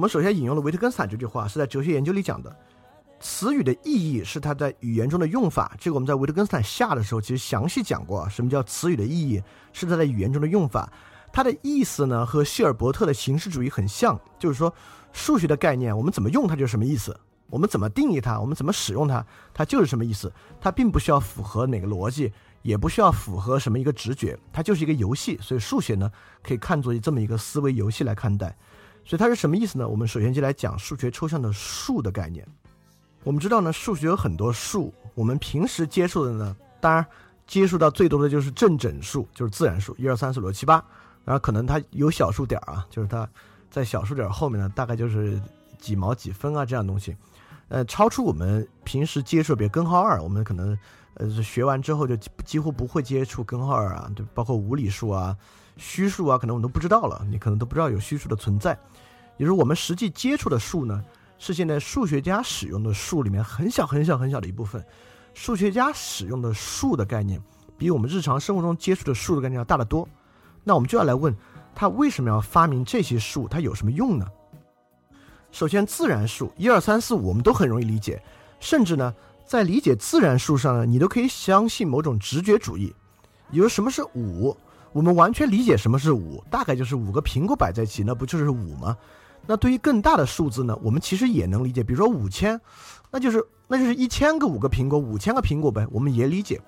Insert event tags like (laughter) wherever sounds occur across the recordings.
我们首先引用了维特根斯坦这句话，是在哲学研究里讲的。词语的意义是它在语言中的用法。这个我们在维特根斯坦下的时候其实详细讲过，什么叫词语的意义是它在语言中的用法。它的意思呢和希尔伯特的形式主义很像，就是说数学的概念我们怎么用它就是什么意思，我们怎么定义它，我们怎么使用它，它就是什么意思。它并不需要符合哪个逻辑，也不需要符合什么一个直觉，它就是一个游戏。所以数学呢可以看作这么一个思维游戏来看待。所以它是什么意思呢？我们首先就来讲数学抽象的数的概念。我们知道呢，数学有很多数，我们平时接触的呢，当然接触到最多的就是正整数，就是自然数，一二三四五六七八。然后可能它有小数点啊，就是它在小数点后面呢，大概就是几毛几分啊这样东西。呃，超出我们平时接触，比如根号二，我们可能呃学完之后就几乎不会接触根号二啊，就包括无理数啊。虚数啊，可能我们都不知道了，你可能都不知道有虚数的存在。也就是我们实际接触的数呢，是现在数学家使用的数里面很小很小很小的一部分。数学家使用的数的概念，比我们日常生活中接触的数的概念要大得多。那我们就要来问，他为什么要发明这些数？它有什么用呢？首先，自然数一二三四五，我们都很容易理解。甚至呢，在理解自然数上呢，你都可以相信某种直觉主义。比如什么是五？我们完全理解什么是五，大概就是五个苹果摆在一起，那不就是五吗？那对于更大的数字呢，我们其实也能理解，比如说五千，那就是那就是一千个五个苹果，五千个苹果呗，我们也理解。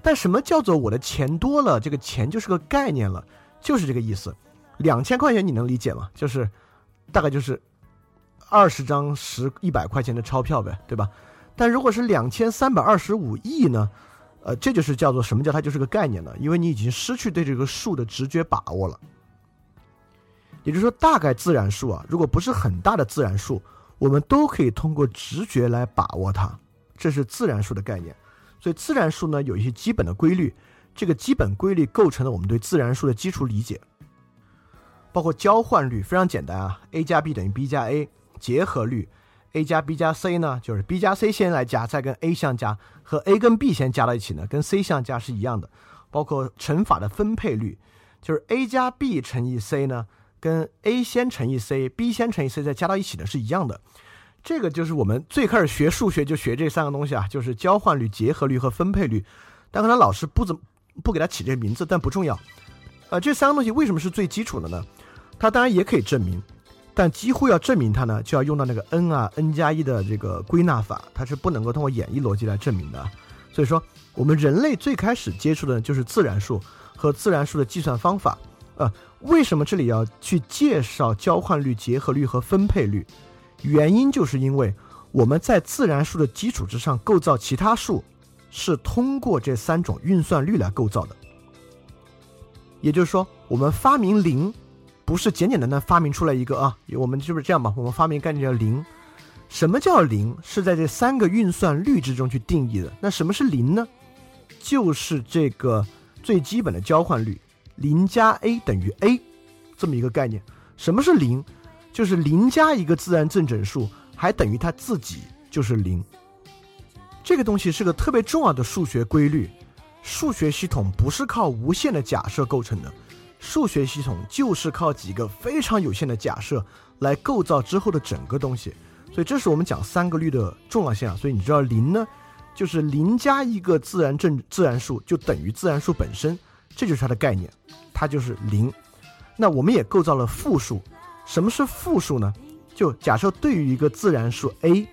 但什么叫做我的钱多了？这个钱就是个概念了，就是这个意思。两千块钱你能理解吗？就是大概就是二十张十一百块钱的钞票呗，对吧？但如果是两千三百二十五亿呢？呃，这就是叫做什么叫它就是个概念了，因为你已经失去对这个数的直觉把握了。也就是说，大概自然数啊，如果不是很大的自然数，我们都可以通过直觉来把握它，这是自然数的概念。所以自然数呢有一些基本的规律，这个基本规律构成了我们对自然数的基础理解，包括交换律非常简单啊，a 加 b 等于 b 加 a，结合律。A 加 b 加 c 呢，就是 b 加 c 先来加，再跟 a 相加，和 a 跟 b 先加到一起呢，跟 c 相加是一样的。包括乘法的分配率，就是 a 加 b 乘以 c 呢，跟 a 先乘以 c，b 先乘以 c 再加到一起呢是一样的。这个就是我们最开始学数学就学这三个东西啊，就是交换律、结合律和分配律。但可能老师不怎么不给它起这个名字，但不重要。呃，这三个东西为什么是最基础的呢？它当然也可以证明。但几乎要证明它呢，就要用到那个 n 啊 n 加一的这个归纳法，它是不能够通过演绎逻辑来证明的。所以说，我们人类最开始接触的就是自然数和自然数的计算方法。呃，为什么这里要去介绍交换律、结合律和分配律？原因就是因为我们在自然数的基础之上构造其他数，是通过这三种运算律来构造的。也就是说，我们发明零。不是简简单单发明出来一个啊，我们是不是这样吧？我们发明概念叫零，什么叫零？是在这三个运算律之中去定义的。那什么是零呢？就是这个最基本的交换律，零加 a 等于 a，这么一个概念。什么是零？就是零加一个自然正整数，还等于它自己就是零。这个东西是个特别重要的数学规律。数学系统不是靠无限的假设构成的。数学系统就是靠几个非常有限的假设来构造之后的整个东西，所以这是我们讲三个律的重要性啊。所以你知道零呢，就是零加一个自然正自然数就等于自然数本身，这就是它的概念，它就是零。那我们也构造了负数，什么是负数呢？就假设对于一个自然数 a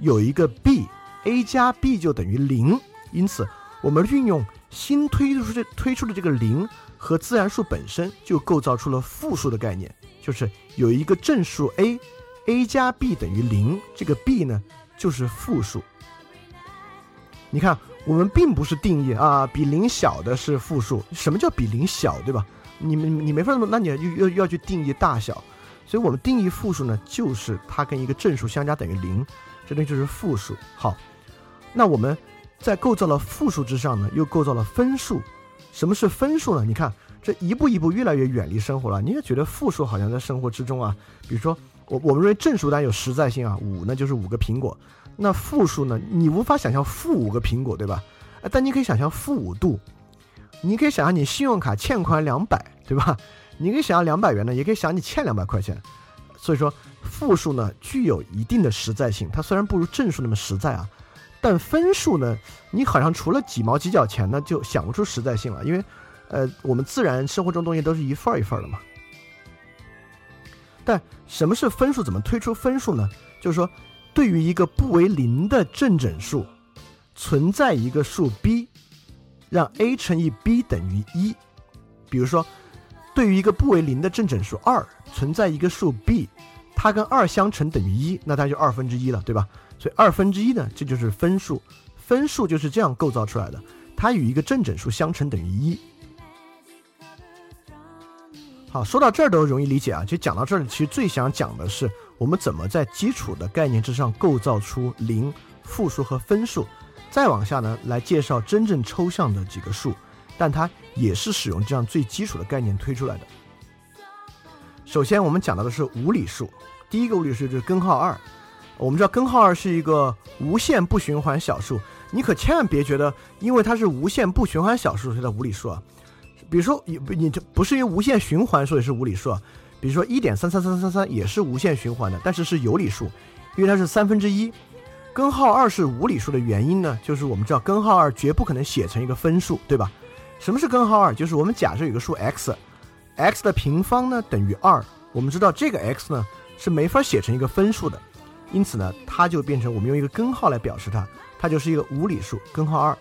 有一个 b，a 加 b 就等于零，因此我们运用新推出这推出的这个零。和自然数本身就构造出了负数的概念，就是有一个正数 a，a 加 b 等于零，这个 b 呢就是负数。你看，我们并不是定义啊，比零小的是负数。什么叫比零小，对吧？你们你没法那么，那你又又要去定义大小。所以我们定义负数呢，就是它跟一个正数相加等于零，这东西就是负数。好，那我们在构造了负数之上呢，又构造了分数。什么是分数呢？你看这一步一步越来越远离生活了。你也觉得负数好像在生活之中啊？比如说，我我们认为正数当然有实在性啊，五呢就是五个苹果。那负数呢？你无法想象负五个苹果，对吧？但你可以想象负五度。你可以想象你信用卡欠款两百，对吧？你可以想象两百元呢，也可以想你欠两百块钱。所以说，负数呢具有一定的实在性，它虽然不如正数那么实在啊，但分数呢，你好像除了几毛几角钱呢，就想不出实在性了，因为，呃，我们自然生活中东西都是一份儿一份儿的嘛。但什么是分数？怎么推出分数呢？就是说，对于一个不为零的正整数，存在一个数 b，让 a 乘以 b 等于一。比如说，对于一个不为零的正整数二，存在一个数 b，它跟二相乘等于一，那它就二分之一了，对吧？所以二分之一呢，这就是分数。分数就是这样构造出来的，它与一个正整数相乘等于一。好，说到这儿都容易理解啊。就讲到这儿，其实最想讲的是我们怎么在基础的概念之上构造出零、负数和分数。再往下呢，来介绍真正抽象的几个数，但它也是使用这样最基础的概念推出来的。首先，我们讲到的是无理数。第一个无理数就是根号二。我们知道根号二是一个无限不循环小数，你可千万别觉得因为它是无限不循环小数，所以它无理数啊。比如说，你你这不是因为无限循环，所以是无理数。啊。比如说，一点三三三三三也是无限循环的，但是是有理数，因为它是三分之一。根号二是无理数的原因呢，就是我们知道根号二绝不可能写成一个分数，对吧？什么是根号二？就是我们假设有个数 x，x 的平方呢等于二，我们知道这个 x 呢是没法写成一个分数的，因此呢，它就变成我们用一个根号来表示它，它就是一个无理数，根号二。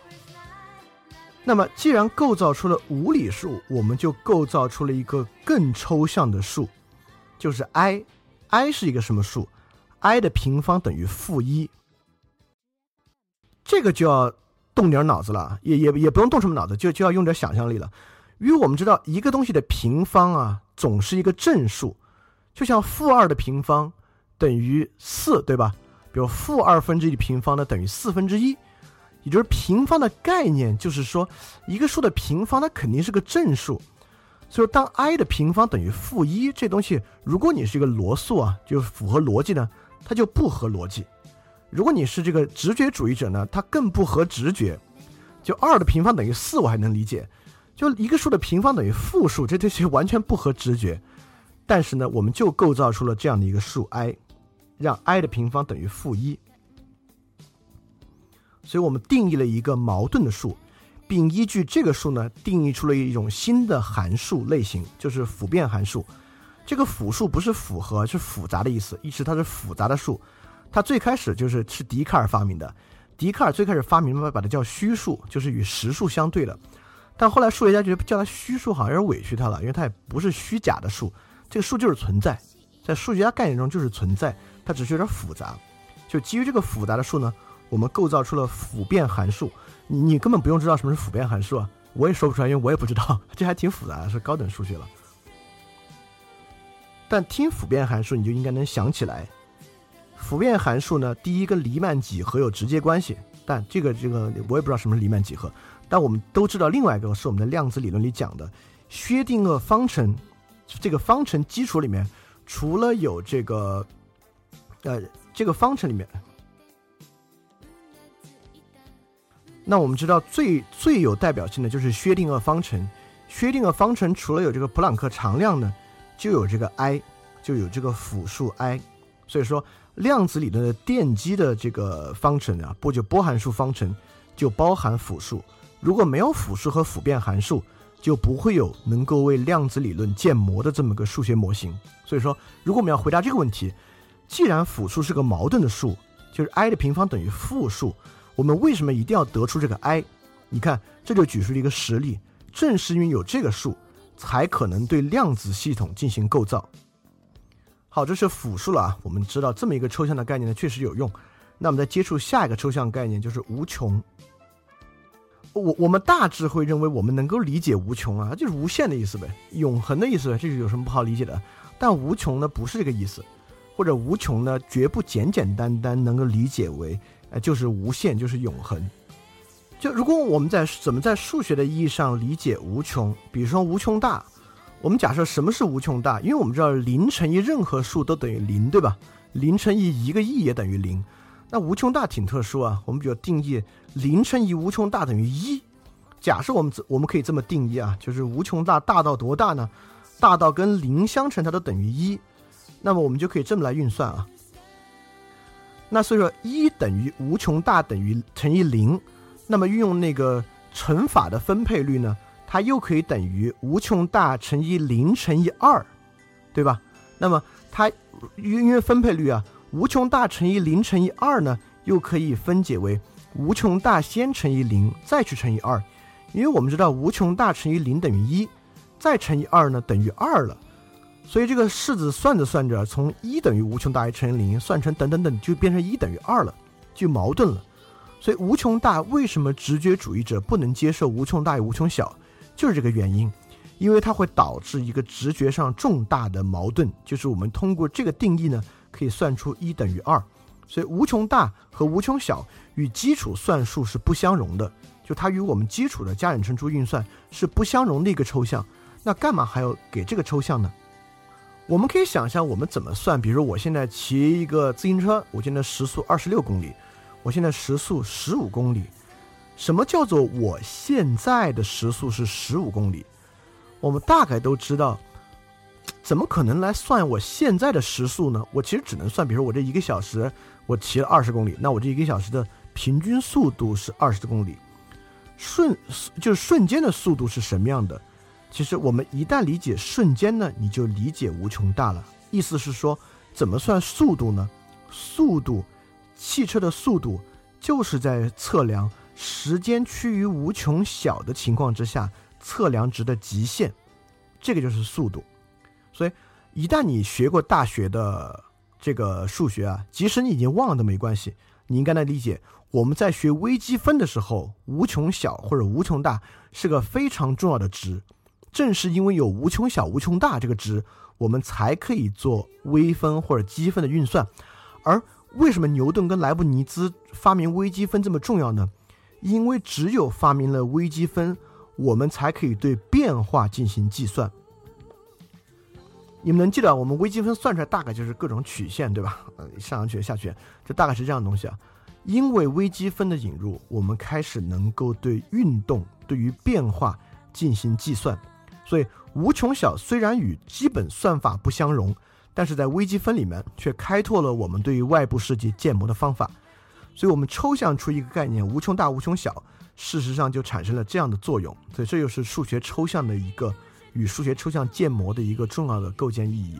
那么，既然构造出了无理数，我们就构造出了一个更抽象的数，就是 i。i 是一个什么数？i 的平方等于负一。这个就要动点脑子了，也也也不用动什么脑子，就就要用点想象力了。因为我们知道，一个东西的平方啊，总是一个正数，就像负二的平方等于四，对吧？比如负二分之一的平方呢，等于四分之一。也就是平方的概念，就是说一个数的平方它肯定是个正数，所以当 i 的平方等于负一，这东西如果你是一个罗素啊，就符合逻辑呢，它就不合逻辑；如果你是这个直觉主义者呢，它更不合直觉。就二的平方等于四，我还能理解；就一个数的平方等于负数，这这些完全不合直觉。但是呢，我们就构造出了这样的一个数 i，让 i 的平方等于负一。所以我们定义了一个矛盾的数，并依据这个数呢，定义出了一种新的函数类型，就是复变函数。这个复数不是复合，是复杂的意思，意思它是复杂的数。它最开始就是是笛卡尔发明的，笛卡尔最开始发明把它叫虚数，就是与实数相对的。但后来数学家觉得叫它虚数好像有点委屈它了，因为它也不是虚假的数，这个数就是存在，在数学家概念中就是存在，它只是有点复杂。就基于这个复杂的数呢。我们构造出了复变函数，你你根本不用知道什么是复变函数啊，我也说不出来，因为我也不知道，这还挺复杂的，是高等数学了。但听复变函数，你就应该能想起来，复变函数呢，第一跟黎曼几何有直接关系，但这个这个我也不知道什么是黎曼几何，但我们都知道另外一个是我们的量子理论里讲的薛定谔方程，这个方程基础里面除了有这个，呃，这个方程里面。那我们知道最最有代表性的就是薛定谔方程。薛定谔方程除了有这个普朗克常量呢，就有这个 i，就有这个复数 i。所以说，量子理论的奠基的这个方程啊，不就波函数方程，就包含复数。如果没有复数和复变函数，就不会有能够为量子理论建模的这么个数学模型。所以说，如果我们要回答这个问题，既然复数是个矛盾的数，就是 i 的平方等于负数。我们为什么一定要得出这个 i？你看，这就举出了一个实例。正是因为有这个数，才可能对量子系统进行构造。好，这是复数了啊。我们知道这么一个抽象的概念呢，确实有用。那我们再接触下一个抽象概念，就是无穷。我我们大致会认为我们能够理解无穷啊，就是无限的意思呗，永恒的意思呗，这是有什么不好理解的？但无穷呢，不是这个意思，或者无穷呢，绝不简简单单能够理解为。哎，就是无限，就是永恒。就如果我们在怎么在数学的意义上理解无穷，比如说无穷大，我们假设什么是无穷大？因为我们知道零乘以任何数都等于零，对吧？零乘以一个亿也等于零。那无穷大挺特殊啊，我们比如定义零乘以无穷大等于一。假设我们我们可以这么定义啊，就是无穷大大到多大呢？大到跟零相乘它都等于一。那么我们就可以这么来运算啊。那所以说一等于无穷大等于乘以零，那么运用那个乘法的分配率呢，它又可以等于无穷大乘以零乘以二，对吧？那么它因为分配率啊，无穷大乘以零乘以二呢，又可以分解为无穷大先乘以零再去乘以二，因为我们知道无穷大乘以零等于一，再乘以二呢等于二了。所以这个式子算着算着，从一等于无穷大于乘以零算成等等等，就变成一等于二了，就矛盾了。所以无穷大为什么直觉主义者不能接受无穷大与无穷小，就是这个原因，因为它会导致一个直觉上重大的矛盾，就是我们通过这个定义呢，可以算出一等于二。所以无穷大和无穷小与基础算术是不相容的，就它与我们基础的加减乘除运算是不相容的一个抽象。那干嘛还要给这个抽象呢？我们可以想象我们怎么算，比如我现在骑一个自行车，我现在时速二十六公里，我现在时速十五公里，什么叫做我现在的时速是十五公里？我们大概都知道，怎么可能来算我现在的时速呢？我其实只能算，比如我这一个小时我骑了二十公里，那我这一个小时的平均速度是二十公里，瞬就是瞬间的速度是什么样的？其实我们一旦理解瞬间呢，你就理解无穷大了。意思是说，怎么算速度呢？速度，汽车的速度就是在测量时间趋于无穷小的情况之下测量值的极限，这个就是速度。所以，一旦你学过大学的这个数学啊，即使你已经忘了都没关系，你应该能理解。我们在学微积分的时候，无穷小或者无穷大是个非常重要的值。正是因为有无穷小、无穷大这个值，我们才可以做微分或者积分的运算。而为什么牛顿跟莱布尼兹发明微积分这么重要呢？因为只有发明了微积分，我们才可以对变化进行计算。你们能记得，我们微积分算出来大概就是各种曲线，对吧？上上去下去，这大概是这样的东西啊。因为微积分的引入，我们开始能够对运动、对于变化进行计算。所以无穷小虽然与基本算法不相容，但是在微积分里面却开拓了我们对于外部世界建模的方法。所以，我们抽象出一个概念无穷大、无穷小，事实上就产生了这样的作用。所以，这就是数学抽象的一个与数学抽象建模的一个重要的构建意义。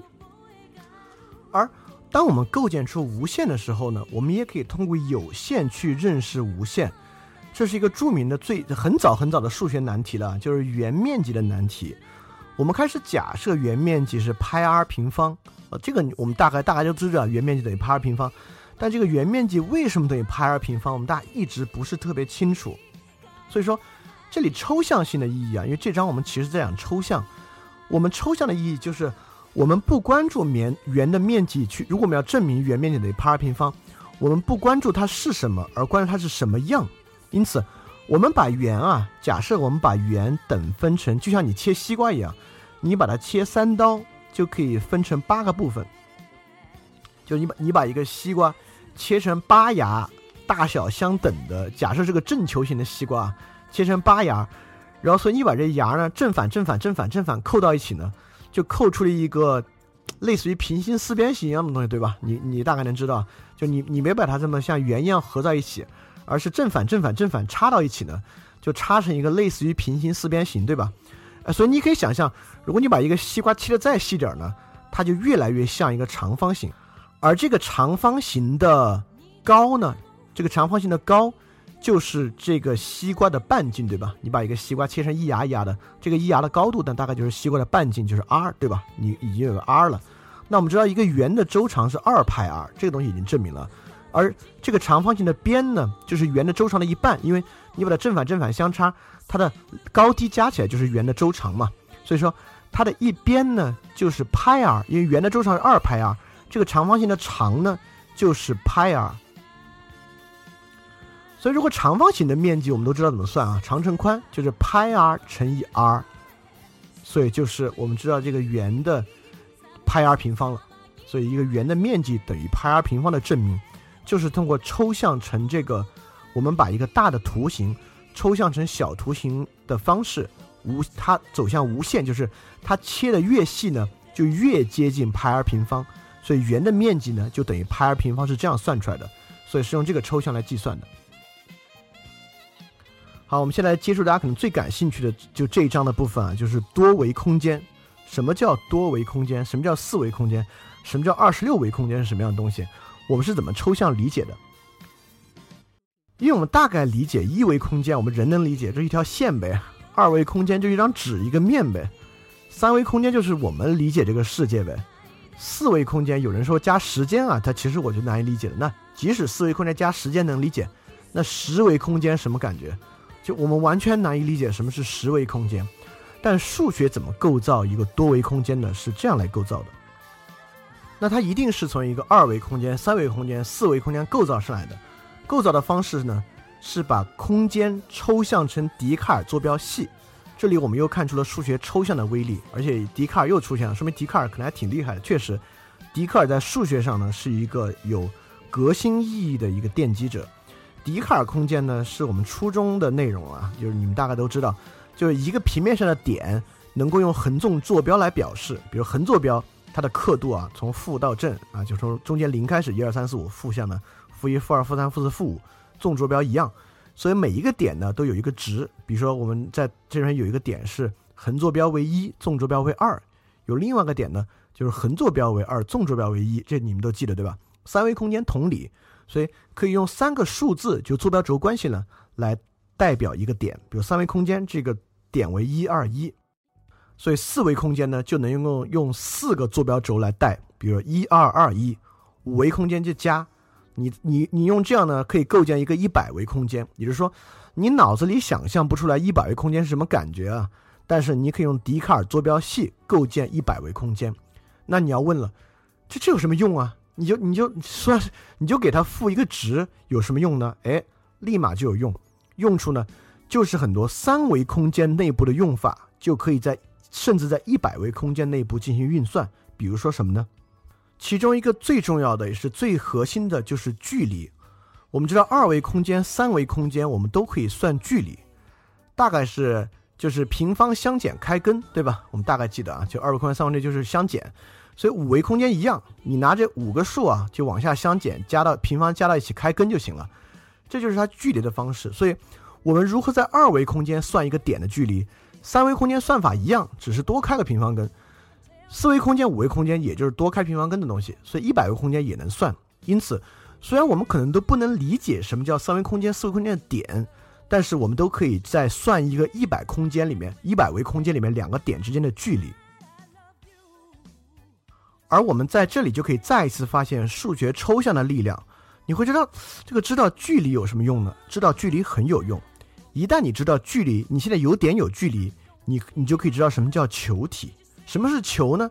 而当我们构建出无限的时候呢，我们也可以通过有限去认识无限。这是一个著名的、最很早很早的数学难题了，就是圆面积的难题。我们开始假设圆面积是派 r 平方，呃，这个我们大概大概就知道圆面积等于派 r 平方。但这个圆面积为什么等于派 r 平方，我们大家一直不是特别清楚。所以说，这里抽象性的意义啊，因为这章我们其实在讲抽象。我们抽象的意义就是，我们不关注圆圆的面积去，如果我们要证明圆面积等于派 r 平方，我们不关注它是什么，而关注它是什么样。因此，我们把圆啊，假设我们把圆等分成，就像你切西瓜一样，你把它切三刀，就可以分成八个部分。就你把你把一个西瓜切成八牙，大小相等的，假设是个正球形的西瓜，切成八牙，然后所以你把这牙呢正反正反正反正反扣到一起呢，就扣出了一个类似于平行四边形一样的东西，对吧？你你大概能知道，就你你没把它这么像圆一样合在一起。而是正反正反正反插到一起呢，就插成一个类似于平行四边形，对吧？呃，所以你可以想象，如果你把一个西瓜切的再细点儿呢，它就越来越像一个长方形。而这个长方形的高呢，这个长方形的高就是这个西瓜的半径，对吧？你把一个西瓜切成一牙一牙的，这个一牙的高度，但大概就是西瓜的半径，就是 r，对吧？你已经有个 r 了。那我们知道一个圆的周长是二派 r，这个东西已经证明了。而这个长方形的边呢，就是圆的周长的一半，因为你把它正反正反相差，它的高低加起来就是圆的周长嘛。所以说它的一边呢就是派 r，因为圆的周长是二派 r，这个长方形的长呢就是派 r。所以如果长方形的面积我们都知道怎么算啊，长乘宽就是派 r 乘以 r，所以就是我们知道这个圆的派 r 平方了。所以一个圆的面积等于派 r 平方的证明。就是通过抽象成这个，我们把一个大的图形抽象成小图形的方式，无它走向无限，就是它切的越细呢，就越接近派 r 平方。所以圆的面积呢就等于派 r 平方是这样算出来的，所以是用这个抽象来计算的。好，我们现在接触大家可能最感兴趣的就这一章的部分啊，就是多维空间。什么叫多维空间？什么叫四维空间？什么叫二十六维空间是什么样的东西？我们是怎么抽象理解的？因为我们大概理解一维空间，我们人能理解，这一条线呗；二维空间就一张纸一个面呗；三维空间就是我们理解这个世界呗；四维空间有人说加时间啊，它其实我就难以理解了。那即使四维空间加时间能理解，那十维空间什么感觉？就我们完全难以理解什么是十维空间，但数学怎么构造一个多维空间呢？是这样来构造的。那它一定是从一个二维空间、三维空间、四维空间构造上来的。构造的方式呢，是把空间抽象成笛卡尔坐标系。这里我们又看出了数学抽象的威力，而且笛卡尔又出现了，说明笛卡尔可能还挺厉害的。确实，笛卡尔在数学上呢是一个有革新意义的一个奠基者。笛卡尔空间呢，是我们初中的内容啊，就是你们大概都知道，就是一个平面上的点能够用横纵坐标来表示，比如横坐标，它的刻度啊，从负到正啊，就从中间零开始，一二三四五，负向呢，负一、负二、负三、负四、负五，纵坐标一样，所以每一个点呢都有一个值，比如说我们在这边有一个点是横坐标为一，纵坐标为二，有另外一个点呢就是横坐标为二，纵坐标为一，这你们都记得对吧？三维空间同理。所以可以用三个数字，就坐标轴关系呢，来代表一个点。比如三维空间这个点为一二一，所以四维空间呢就能用用四个坐标轴来代，比如一二二一。五维空间就加，你你你用这样呢可以构建一个一百维空间。也就是说，你脑子里想象不出来一百维空间是什么感觉啊，但是你可以用笛卡尔坐标系构建一百维空间。那你要问了，这这有什么用啊？你就你就说，你就给它赋一个值，有什么用呢？哎，立马就有用，用处呢，就是很多三维空间内部的用法，就可以在甚至在一百维空间内部进行运算。比如说什么呢？其中一个最重要的也是最核心的就是距离。我们知道二维空间、三维空间，我们都可以算距离，大概是就是平方相减开根，对吧？我们大概记得啊，就二维空间、三维空间就是相减。所以五维空间一样，你拿这五个数啊，就往下相减，加到平方加到一起开根就行了，这就是它距离的方式。所以，我们如何在二维空间算一个点的距离？三维空间算法一样，只是多开个平方根。四维空间、五维空间也就是多开平方根的东西，所以一百维空间也能算。因此，虽然我们可能都不能理解什么叫三维空间、四维空间的点，但是我们都可以在算一个一百空间里面、一百维空间里面两个点之间的距离。而我们在这里就可以再一次发现数学抽象的力量。你会知道，这个知道距离有什么用呢？知道距离很有用。一旦你知道距离，你现在有点有距离，你你就可以知道什么叫球体。什么是球呢？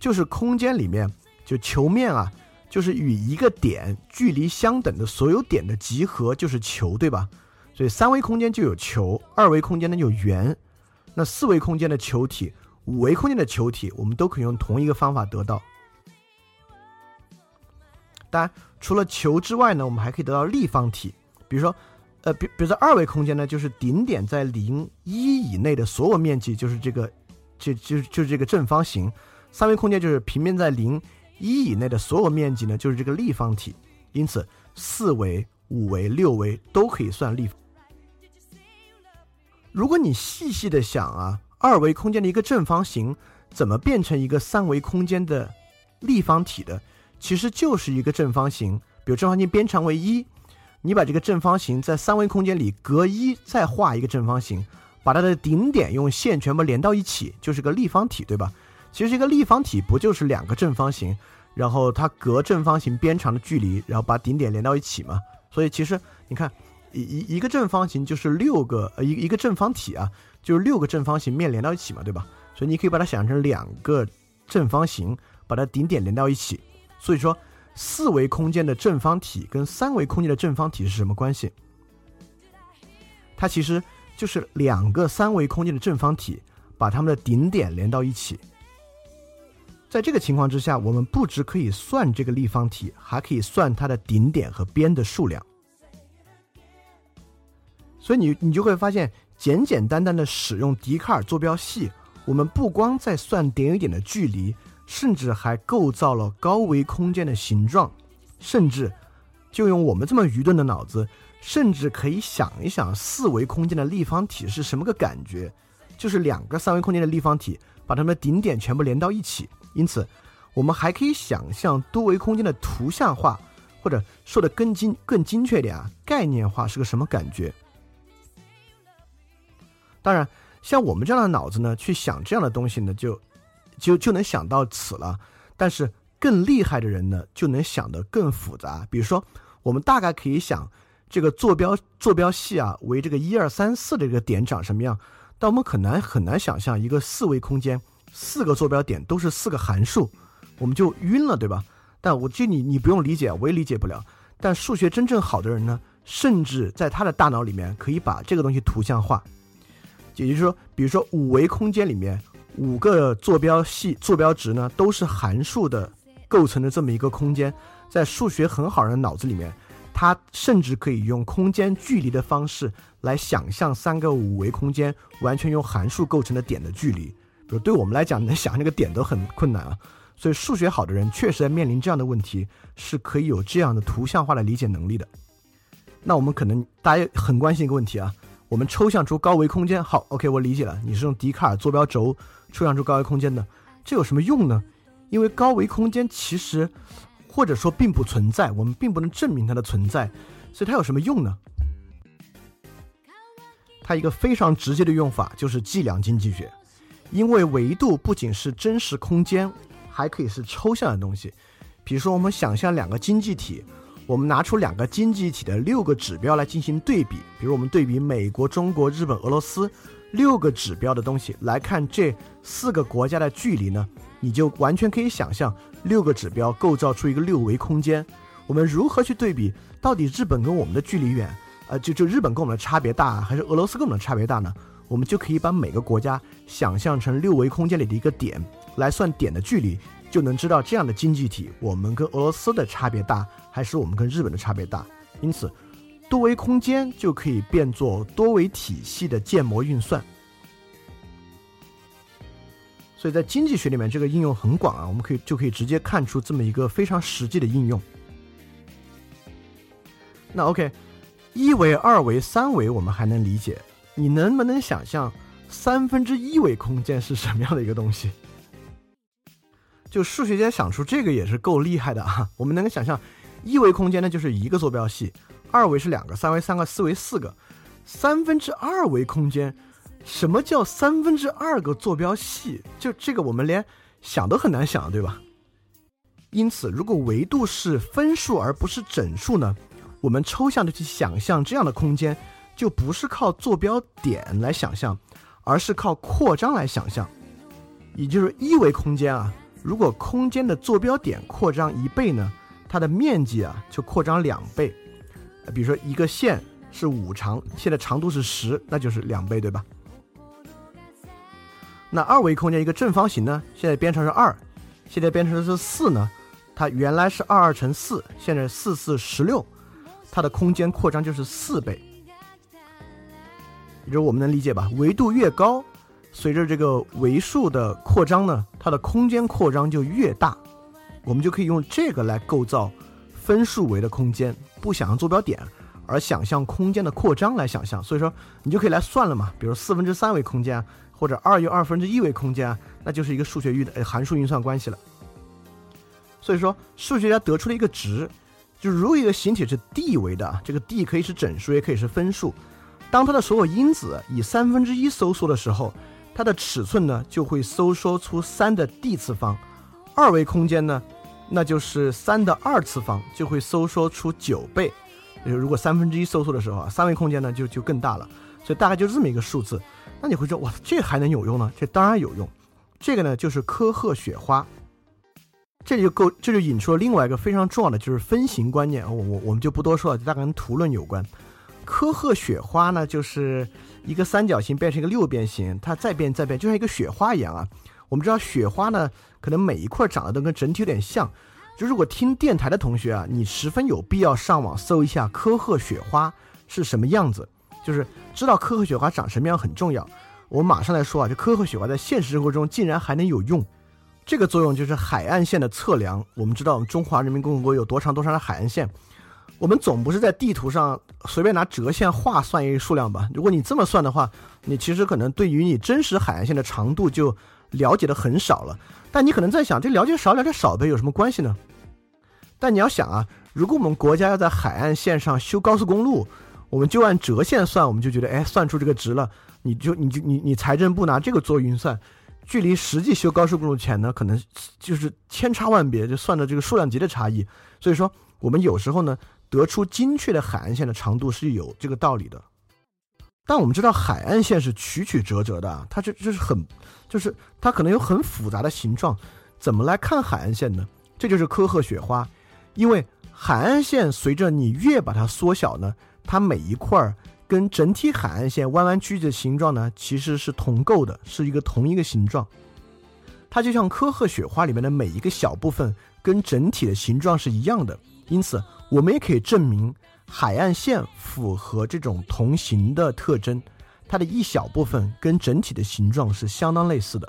就是空间里面就球面啊，就是与一个点距离相等的所有点的集合就是球，对吧？所以三维空间就有球，二维空间呢有圆，那四维空间的球体、五维空间的球体，我们都可以用同一个方法得到。当然，除了球之外呢，我们还可以得到立方体。比如说，呃，比比如说二维空间呢，就是顶点在零一以内的所有面积就是这个，就就就是这个正方形。三维空间就是平面在零一以内的所有面积呢，就是这个立方体。因此，四维、五维、六维都可以算立方。如果你细细的想啊，二维空间的一个正方形怎么变成一个三维空间的立方体的？其实就是一个正方形，比如正方形边长为一，你把这个正方形在三维空间里隔一，再画一个正方形，把它的顶点用线全部连到一起，就是个立方体，对吧？其实这个立方体不就是两个正方形，然后它隔正方形边长的距离，然后把顶点连到一起嘛？所以其实你看，一一一个正方形就是六个，呃，一一个正方体啊，就是六个正方形面连到一起嘛，对吧？所以你可以把它想成两个正方形，把它顶点连到一起。所以说，四维空间的正方体跟三维空间的正方体是什么关系？它其实就是两个三维空间的正方体把它们的顶点连到一起。在这个情况之下，我们不只可以算这个立方体，还可以算它的顶点和边的数量。所以你你就会发现，简简单单的使用笛卡尔坐标系，我们不光在算点与点的距离。甚至还构造了高维空间的形状，甚至就用我们这么愚钝的脑子，甚至可以想一想四维空间的立方体是什么个感觉，就是两个三维空间的立方体把它们的顶点全部连到一起。因此，我们还可以想象多维空间的图像化，或者说的更精更精确点啊，概念化是个什么感觉？当然，像我们这样的脑子呢，去想这样的东西呢，就就就能想到此了。但是更厉害的人呢，就能想得更复杂。比如说，我们大概可以想这个坐标坐标系啊，为这个一二三四的这个点长什么样，但我们很难很难想象一个四维空间，四个坐标点都是四个函数，我们就晕了，对吧？但我这你你不用理解，我也理解不了。但数学真正好的人呢，甚至在他的大脑里面可以把这个东西图像化。也就是说，比如说五维空间里面五个坐标系、坐标值呢，都是函数的构成的这么一个空间，在数学很好人的脑子里面，他甚至可以用空间距离的方式来想象三个五维空间完全用函数构成的点的距离。比如对我们来讲，能想那个点都很困难啊。所以数学好的人确实在面临这样的问题，是可以有这样的图像化的理解能力的。那我们可能大家很关心一个问题啊。我们抽象出高维空间，好，OK，我理解了，你是用笛卡尔坐标轴抽象出高维空间的，这有什么用呢？因为高维空间其实或者说并不存在，我们并不能证明它的存在，所以它有什么用呢？它一个非常直接的用法就是计量经济学，因为维度不仅是真实空间，还可以是抽象的东西，比如说我们想象两个经济体。我们拿出两个经济体的六个指标来进行对比，比如我们对比美国、中国、日本、俄罗斯六个指标的东西来看这四个国家的距离呢，你就完全可以想象六个指标构造出一个六维空间。我们如何去对比？到底日本跟我们的距离远，呃，就就日本跟我们的差别大，还是俄罗斯跟我们的差别大呢？我们就可以把每个国家想象成六维空间里的一个点，来算点的距离。就能知道这样的经济体，我们跟俄罗斯的差别大，还是我们跟日本的差别大？因此，多维空间就可以变作多维体系的建模运算。所以在经济学里面，这个应用很广啊，我们可以就可以直接看出这么一个非常实际的应用。那 OK，一维、二维、三维我们还能理解，你能不能想象三分之一维空间是什么样的一个东西？就数学家想出这个也是够厉害的啊！(laughs) 我们能够想象，一维空间呢就是一个坐标系，二维是两个，三维三个，四维四个，三分之二维空间，什么叫三分之二个坐标系？就这个我们连想都很难想，对吧？因此，如果维度是分数而不是整数呢，我们抽象的去想象这样的空间，就不是靠坐标点来想象，而是靠扩张来想象，也就是一维空间啊。如果空间的坐标点扩张一倍呢，它的面积啊就扩张两倍。比如说一个线是五长，线的长度是十，那就是两倍，对吧？那二维空间一个正方形呢，现在变成是二，现在变成的是四呢，它原来是二二乘四，现在四四十六，它的空间扩张就是四倍。也就是我们能理解吧？维度越高。随着这个维数的扩张呢，它的空间扩张就越大，我们就可以用这个来构造分数维的空间，不想象坐标点，而想象空间的扩张来想象。所以说，你就可以来算了嘛，比如四分之三维空间，或者二又二分之一维空间，那就是一个数学域的函数运算关系了。所以说，数学家得出了一个值，就是如果一个形体是 d 维的，这个 d 可以是整数，也可以是分数，当它的所有因子以三分之一收缩的时候。它的尺寸呢，就会收缩出三的 d 次方，二维空间呢，那就是三的二次方，就会收缩出九倍。如果三分之一收缩的时候啊，三维空间呢就就更大了。所以大概就这么一个数字。那你会说，哇，这还能有用呢？这当然有用。这个呢就是科赫雪花。这就够，这就引出了另外一个非常重要的，就是分形观念。我我我们就不多说了，大概跟图论有关。科赫雪花呢，就是一个三角形变成一个六边形，它再变再变，就像一个雪花一样啊。我们知道雪花呢，可能每一块长得都跟整体有点像。就如果听电台的同学啊，你十分有必要上网搜一下科赫雪花是什么样子，就是知道科赫雪花长什么样很重要。我马上来说啊，这科赫雪花在现实生活中竟然还能有用。这个作用就是海岸线的测量。我们知道，我们中华人民共和国有多长多长的海岸线，我们总不是在地图上随便拿折线画算一个数量吧？如果你这么算的话，你其实可能对于你真实海岸线的长度就了解的很少了。但你可能在想，这了解少了解少呗，有什么关系呢？但你要想啊，如果我们国家要在海岸线上修高速公路，我们就按折线算，我们就觉得，哎，算出这个值了，你就你就你你财政部拿这个做运算。距离实际修高速公路钱呢，可能就是千差万别，就算的这个数量级的差异。所以说，我们有时候呢，得出精确的海岸线的长度是有这个道理的。但我们知道，海岸线是曲曲折折的，它这就是很，就是它可能有很复杂的形状。怎么来看海岸线呢？这就是科赫雪花，因为海岸线随着你越把它缩小呢，它每一块儿。跟整体海岸线弯弯曲曲的形状呢，其实是同构的，是一个同一个形状。它就像科赫雪花里面的每一个小部分跟整体的形状是一样的，因此我们也可以证明海岸线符合这种同形的特征，它的一小部分跟整体的形状是相当类似的。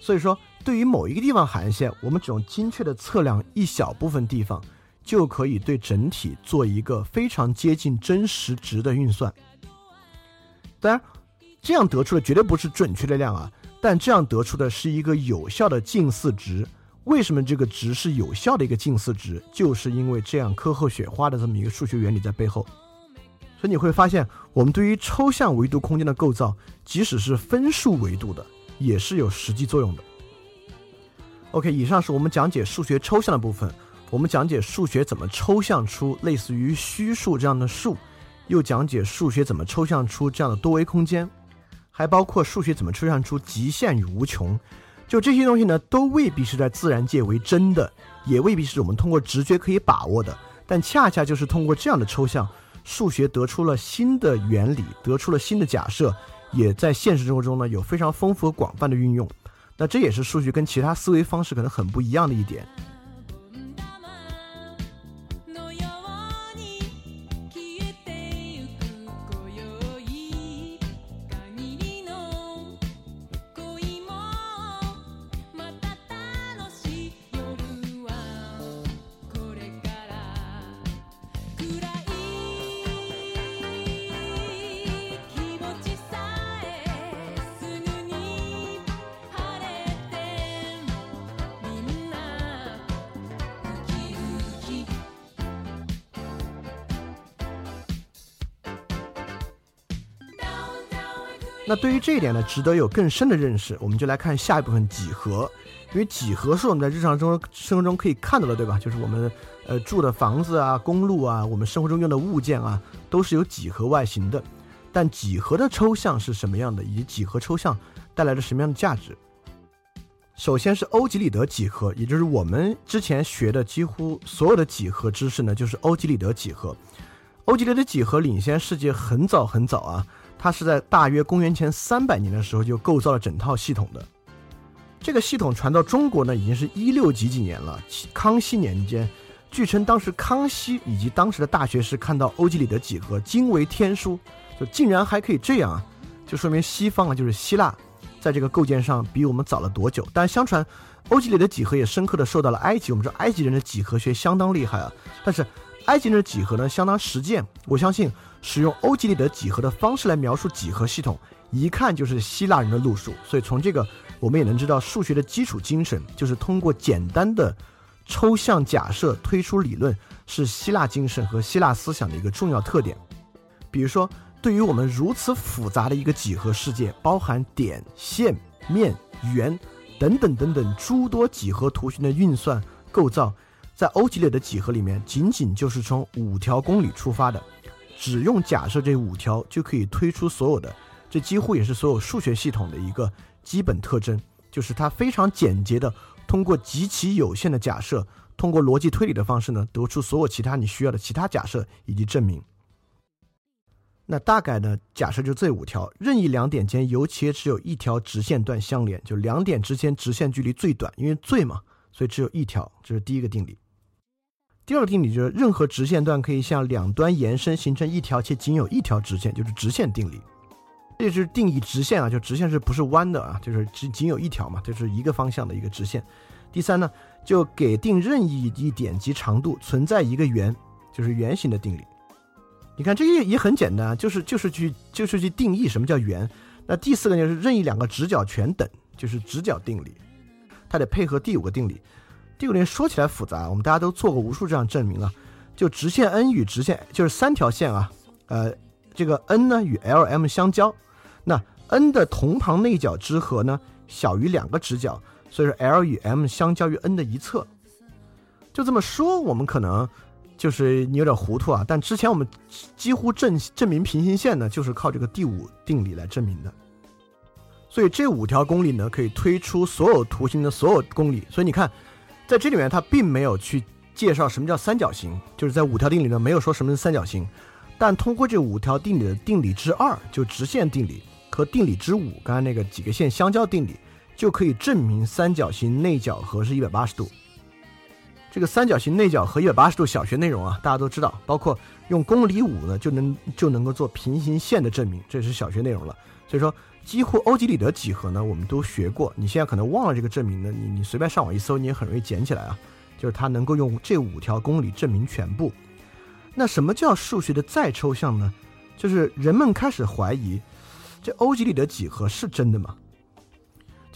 所以说，对于某一个地方海岸线，我们只用精确的测量一小部分地方。就可以对整体做一个非常接近真实值的运算。当然，这样得出的绝对不是准确的量啊，但这样得出的是一个有效的近似值。为什么这个值是有效的一个近似值？就是因为这样科赫雪花的这么一个数学原理在背后。所以你会发现，我们对于抽象维度空间的构造，即使是分数维度的，也是有实际作用的。OK，以上是我们讲解数学抽象的部分。我们讲解数学怎么抽象出类似于虚数这样的数，又讲解数学怎么抽象出这样的多维空间，还包括数学怎么抽象出极限与无穷。就这些东西呢，都未必是在自然界为真的，也未必是我们通过直觉可以把握的。但恰恰就是通过这样的抽象，数学得出了新的原理，得出了新的假设，也在现实生活中呢有非常丰富和广泛的运用。那这也是数学跟其他思维方式可能很不一样的一点。那对于这一点呢，值得有更深的认识。我们就来看下一部分几何，因为几何是我们在日常中生活中可以看到的，对吧？就是我们呃住的房子啊、公路啊，我们生活中用的物件啊，都是有几何外形的。但几何的抽象是什么样的，以及几何抽象带来了什么样的价值？首先是欧几里得几何，也就是我们之前学的几乎所有的几何知识呢，就是欧几里得几何。欧几里得几何领先世界很早很早啊。它是在大约公元前三百年的时候就构造了整套系统的。这个系统传到中国呢，已经是一六几几年了。康熙年间，据称当时康熙以及当时的大学士看到欧几里得几何，惊为天书，就竟然还可以这样啊！就说明西方啊，就是希腊，在这个构建上比我们早了多久？但相传，欧几里得几何也深刻的受到了埃及。我们说埃及人的几何学相当厉害啊，但是埃及人的几何呢，相当实践。我相信。使用欧几里得几何的方式来描述几何系统，一看就是希腊人的路数。所以从这个，我们也能知道数学的基础精神就是通过简单的抽象假设推出理论，是希腊精神和希腊思想的一个重要特点。比如说，对于我们如此复杂的一个几何世界，包含点、线、面、圆等等等等诸多几何图形的运算构造，在欧几里得几何里面，仅仅就是从五条公理出发的。只用假设这五条就可以推出所有的，这几乎也是所有数学系统的一个基本特征，就是它非常简洁的通过极其有限的假设，通过逻辑推理的方式呢，得出所有其他你需要的其他假设以及证明。那大概呢，假设就这五条，任意两点间尤其只有一条直线段相连，就两点之间直线距离最短，因为最嘛，所以只有一条，这是第一个定理。第二个定理就是，任何直线段可以向两端延伸，形成一条且仅有一条直线，就是直线定理。这就是定义直线啊，就直线是不是弯的啊？就是只仅有一条嘛，就是一个方向的一个直线。第三呢，就给定任意一点及长度存在一个圆，就是圆形的定理。你看这也也很简单，就是就是去就是去定义什么叫圆。那第四个就是任意两个直角全等，就是直角定理。它得配合第五个定理。第五个定理说起来复杂，我们大家都做过无数这样证明了。就直线 n 与直线就是三条线啊，呃，这个 n 呢与 L M 相交。那 n 的同旁内角之和呢小于两个直角，所以说 L 与 M 相交于 n 的一侧。就这么说，我们可能就是你有点糊涂啊。但之前我们几乎证证明平行线呢，就是靠这个第五定理来证明的。所以这五条公理呢，可以推出所有图形的所有公理。所以你看，在这里面它并没有去介绍什么叫三角形，就是在五条定理呢没有说什么是三角形。但通过这五条定理的定理之二，就直线定理。和定理之五，刚才那个几个线相交定理，就可以证明三角形内角和是一百八十度。这个三角形内角和一百八十度小学内容啊，大家都知道，包括用公理五呢，就能就能够做平行线的证明，这是小学内容了。所以说，几乎欧几里得几何呢，我们都学过。你现在可能忘了这个证明呢，你你随便上网一搜，你也很容易捡起来啊。就是它能够用这五条公理证明全部。那什么叫数学的再抽象呢？就是人们开始怀疑。这欧几里得几何是真的吗？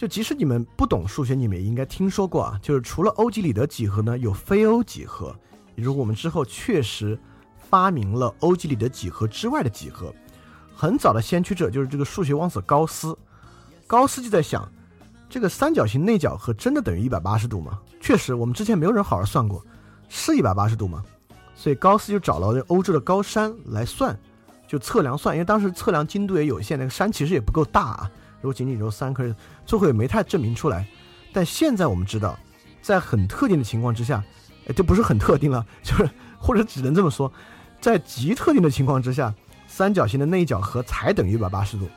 就即使你们不懂数学，你们也应该听说过啊。就是除了欧几里得几何呢，有非欧几何。如果我们之后确实发明了欧几里得几何之外的几何，很早的先驱者就是这个数学王子高斯。高斯就在想，这个三角形内角和真的等于一百八十度吗？确实，我们之前没有人好好算过，是一百八十度吗？所以高斯就找了欧洲的高山来算。就测量算，因为当时测量精度也有限，那个山其实也不够大啊。如果仅仅只有三颗，最后也没太证明出来。但现在我们知道，在很特定的情况之下，就不是很特定了，(laughs) 就是或者只能这么说，在极特定的情况之下，三角形的内角和才等于一百八十度。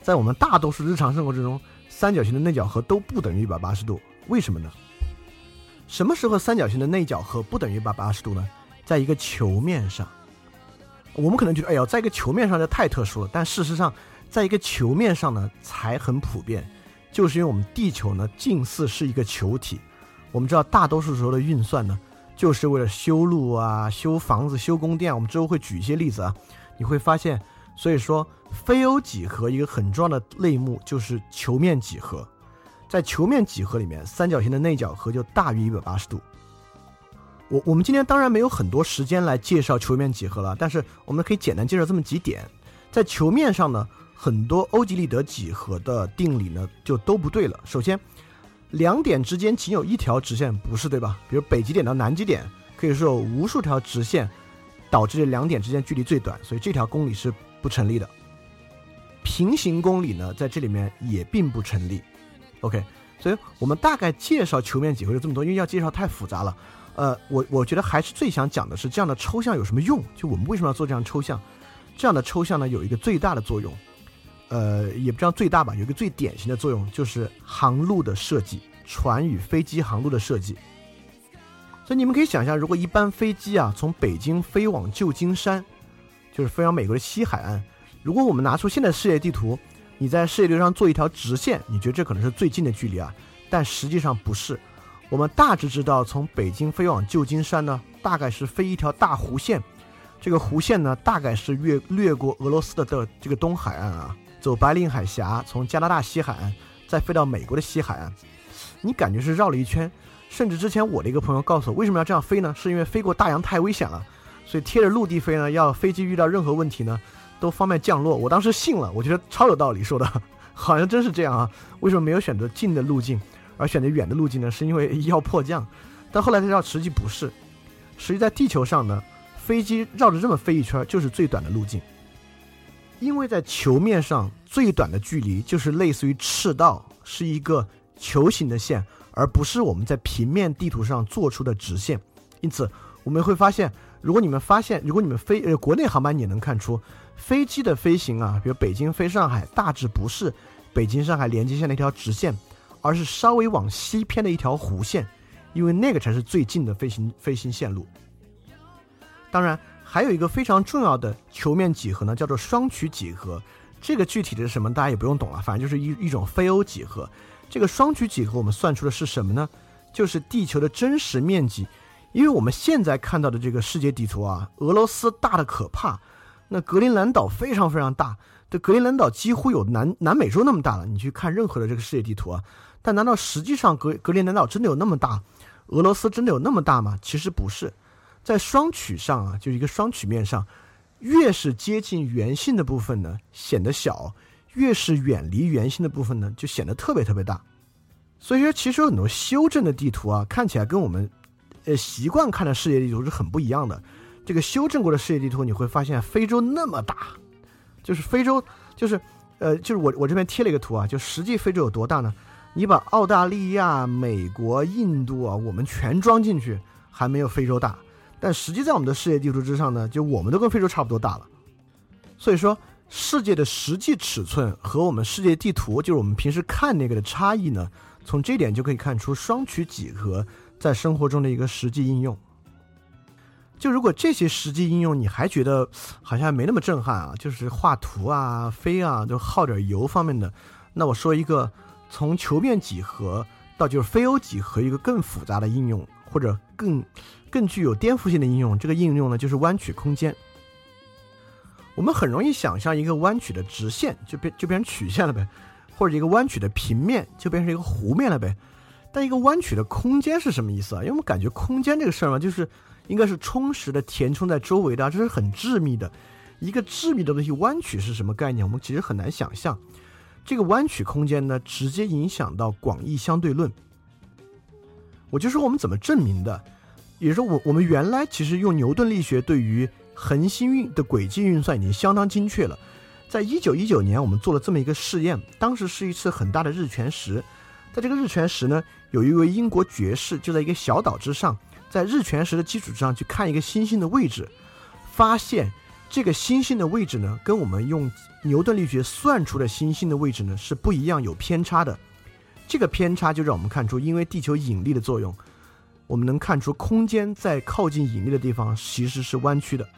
在我们大多数日常生活之中，三角形的内角和都不等于一百八十度。为什么呢？什么时候三角形的内角和不等于一百八十度呢？在一个球面上。我们可能觉得，哎呀，在一个球面上这太特殊了。但事实上，在一个球面上呢，才很普遍，就是因为我们地球呢，近似是一个球体。我们知道，大多数时候的运算呢，就是为了修路啊、修房子、修宫殿。我们之后会举一些例子啊，你会发现，所以说，非欧几何一个很重要的类目就是球面几何。在球面几何里面，三角形的内角和就大于一百八十度。我我们今天当然没有很多时间来介绍球面几何了，但是我们可以简单介绍这么几点。在球面上呢，很多欧几里得几何的定理呢就都不对了。首先，两点之间仅有一条直线不是对吧？比如北极点到南极点，可以说有无数条直线导致这两点之间距离最短，所以这条公理是不成立的。平行公理呢，在这里面也并不成立。OK，所以我们大概介绍球面几何就这么多，因为要介绍太复杂了。呃，我我觉得还是最想讲的是这样的抽象有什么用？就我们为什么要做这样抽象？这样的抽象呢，有一个最大的作用，呃，也不知道最大吧，有一个最典型的作用就是航路的设计，船与飞机航路的设计。所以你们可以想象，如果一班飞机啊从北京飞往旧金山，就是飞往美国的西海岸，如果我们拿出现在世界地图，你在世界地图上做一条直线，你觉得这可能是最近的距离啊？但实际上不是。我们大致知道，从北京飞往旧金山呢，大概是飞一条大弧线。这个弧线呢，大概是越掠过俄罗斯的的这个东海岸啊，走白令海峡，从加拿大西海岸再飞到美国的西海岸。你感觉是绕了一圈。甚至之前我的一个朋友告诉我，为什么要这样飞呢？是因为飞过大洋太危险了，所以贴着陆地飞呢，要飞机遇到任何问题呢，都方便降落。我当时信了，我觉得超有道理，说的 (laughs) 好像真是这样啊。为什么没有选择近的路径？而选择远的路径呢，是因为要迫降，但后来才知道实际不是，实际在地球上呢，飞机绕着这么飞一圈就是最短的路径，因为在球面上最短的距离就是类似于赤道，是一个球形的线，而不是我们在平面地图上做出的直线。因此我们会发现，如果你们发现，如果你们飞呃国内航班，也能看出飞机的飞行啊，比如北京飞上海，大致不是北京上海连接线的一条直线。而是稍微往西偏的一条弧线，因为那个才是最近的飞行飞行线路。当然，还有一个非常重要的球面几何呢，叫做双曲几何。这个具体的是什么，大家也不用懂了，反正就是一一种非欧几何。这个双曲几何我们算出的是什么呢？就是地球的真实面积。因为我们现在看到的这个世界地图啊，俄罗斯大的可怕，那格陵兰岛非常非常大，这格陵兰岛几乎有南南美洲那么大了。你去看任何的这个世界地图啊，但难道实际上格格陵兰岛真的有那么大？俄罗斯真的有那么大吗？其实不是，在双曲上啊，就是一个双曲面上，越是接近圆心的部分呢，显得小；越是远离圆心的部分呢，就显得特别特别大。所以说，其实有很多修正的地图啊，看起来跟我们。呃，习惯看的世界地图是很不一样的。这个修正过的世界地图，你会发现非洲那么大，就是非洲，就是呃，就是我我这边贴了一个图啊，就实际非洲有多大呢？你把澳大利亚、美国、印度啊，我们全装进去，还没有非洲大。但实际在我们的世界地图之上呢，就我们都跟非洲差不多大了。所以说，世界的实际尺寸和我们世界地图，就是我们平时看那个的差异呢，从这点就可以看出双曲几何。在生活中的一个实际应用，就如果这些实际应用你还觉得好像没那么震撼啊，就是画图啊、飞啊，就耗点油方面的，那我说一个从球面几何到就是非欧几何一个更复杂的应用，或者更更具有颠覆性的应用。这个应用呢，就是弯曲空间。我们很容易想象一个弯曲的直线就变就变成曲线了呗，或者一个弯曲的平面就变成一个弧面了呗。但一个弯曲的空间是什么意思啊？因为我们感觉空间这个事儿嘛，就是应该是充实的填充在周围的，这是很致密的。一个致密的东西弯曲是什么概念？我们其实很难想象。这个弯曲空间呢，直接影响到广义相对论。我就说我们怎么证明的，也就是说，我我们原来其实用牛顿力学对于恒星运的轨迹运算已经相当精确了。在一九一九年，我们做了这么一个试验，当时是一次很大的日全食。在这个日全食呢，有一位英国爵士就在一个小岛之上，在日全食的基础之上去看一个星星的位置，发现这个星星的位置呢，跟我们用牛顿力学算出的星星的位置呢是不一样，有偏差的。这个偏差就让我们看出，因为地球引力的作用，我们能看出空间在靠近引力的地方其实是弯曲的。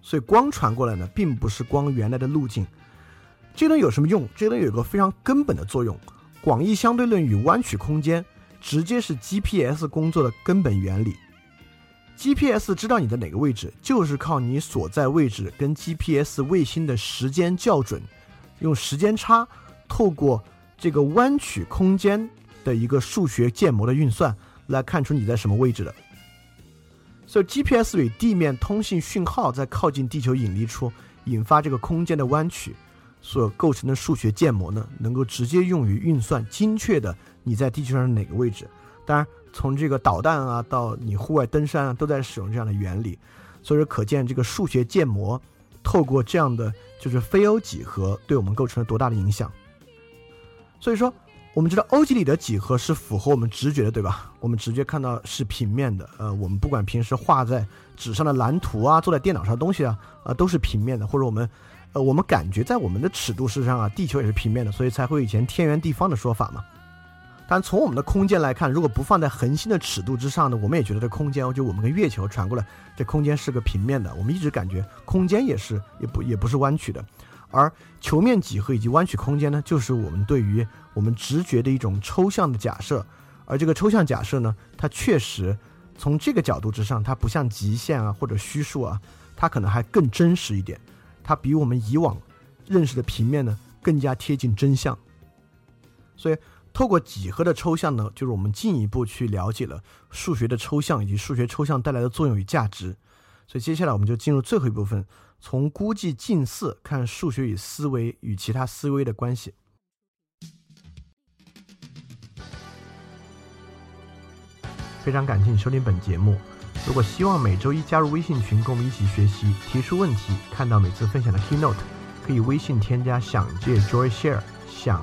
所以光传过来呢，并不是光原来的路径。这东西有什么用？这东西有个非常根本的作用。广义相对论与弯曲空间，直接是 GPS 工作的根本原理。GPS 知道你的哪个位置，就是靠你所在位置跟 GPS 卫星的时间校准，用时间差透过这个弯曲空间的一个数学建模的运算，来看出你在什么位置的。所以 GPS 与地面通信讯号在靠近地球引力处引发这个空间的弯曲。所构成的数学建模呢，能够直接用于运算精确的你在地球上哪个位置。当然，从这个导弹啊到你户外登山啊，都在使用这样的原理。所以说，可见这个数学建模透过这样的就是非欧几何，对我们构成了多大的影响。所以说，我们知道欧几里得几何是符合我们直觉的，对吧？我们直接看到是平面的。呃，我们不管平时画在纸上的蓝图啊，坐在电脑上的东西啊，啊，都是平面的，或者我们。呃，我们感觉在我们的尺度事实上啊，地球也是平面的，所以才会以前天圆地方的说法嘛。但从我们的空间来看，如果不放在恒星的尺度之上呢，我们也觉得这空间，就我们跟月球传过来，这空间是个平面的。我们一直感觉空间也是也不也不是弯曲的。而球面几何以及弯曲空间呢，就是我们对于我们直觉的一种抽象的假设。而这个抽象假设呢，它确实从这个角度之上，它不像极限啊或者虚数啊，它可能还更真实一点。它比我们以往认识的平面呢更加贴近真相，所以透过几何的抽象呢，就是我们进一步去了解了数学的抽象以及数学抽象带来的作用与价值。所以接下来我们就进入最后一部分，从估计近似看数学与思维与其他思维的关系。非常感谢你收听本节目。如果希望每周一加入微信群，跟我们一起学习，提出问题，看到每次分享的 keynote，可以微信添加“想借 Joy Share”，想